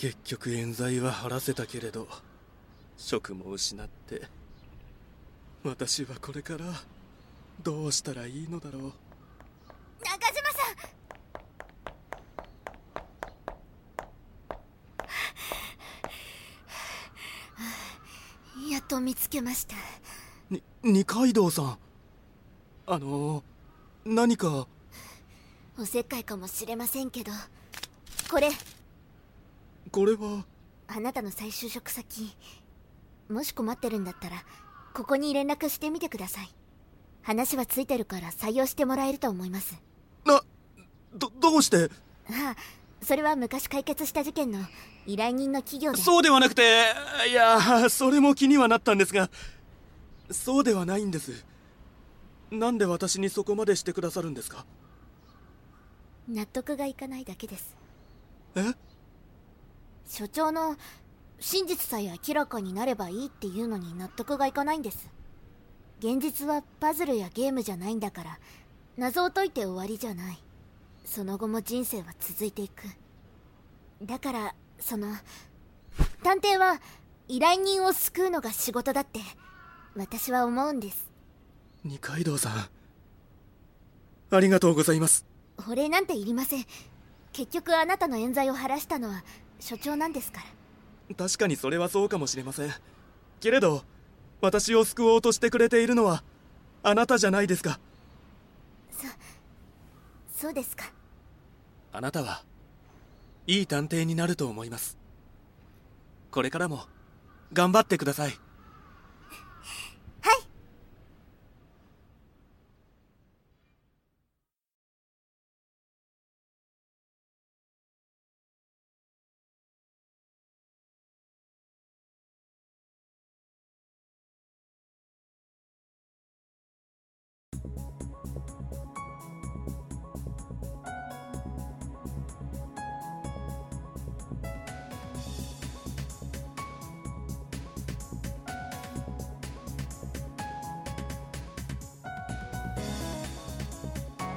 結局冤罪は晴らせたけれど職も失って私はこれからどうしたらいいのだろう。中島さん！やっと見つけました。に二階堂さん。あの何か？おせっかいかもしれませんけどこれこれは。あなたの再就職先もし困ってるんだったらここに連絡してみてください。話はついてるから採用してもらえると思います。などどうして？ああそれは昔解決した事件の依頼人の企業で。そうではなくていやそれも気にはなったんですがそうではないんです。なんで私にそこまでしてくださるんですか？納得がいかないだけです。え？所長の真実さえ明らかになればいいっていうのに納得がいかないんです。現実はパズルやゲームじゃないんだから。謎を解いて終わりじゃない。その後も人生は続いていく。だからその探偵は依頼人を救うのが仕事だって私は思うんです。二階堂さん。ありがとうございます。お礼なんていりません結局あなたの冤罪を晴らしたのは所長なんですから。確かにそれはそうかもしれません。けれど私を救おうとしてくれているのはあなたじゃないですか。そそうですか。あなたはいい探偵になると思います。これからも頑張ってください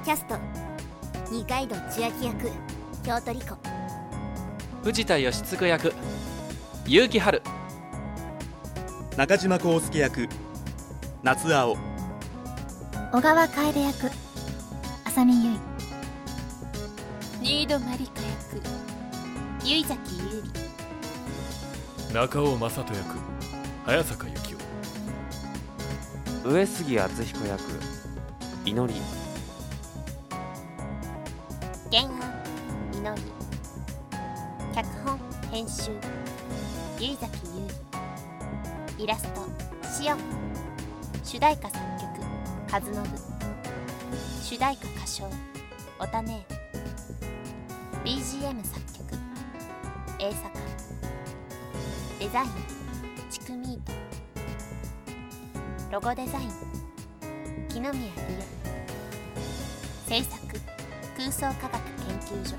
キャスト。二階堂千秋役。京都莉子藤田義嗣役。結城春。中島康介役。夏青。小川楓役。浅見結新戸まりか役。結崎優里。中尾正人役。早坂幸上杉敦彦役。祈り原案祈り脚本編集結崎優里イラストシオン主題歌作曲和信主題歌歌唱おたねえ BGM 作曲 A 坂デザインチクミートロゴデザイン木宮理央制作。空想科学研究所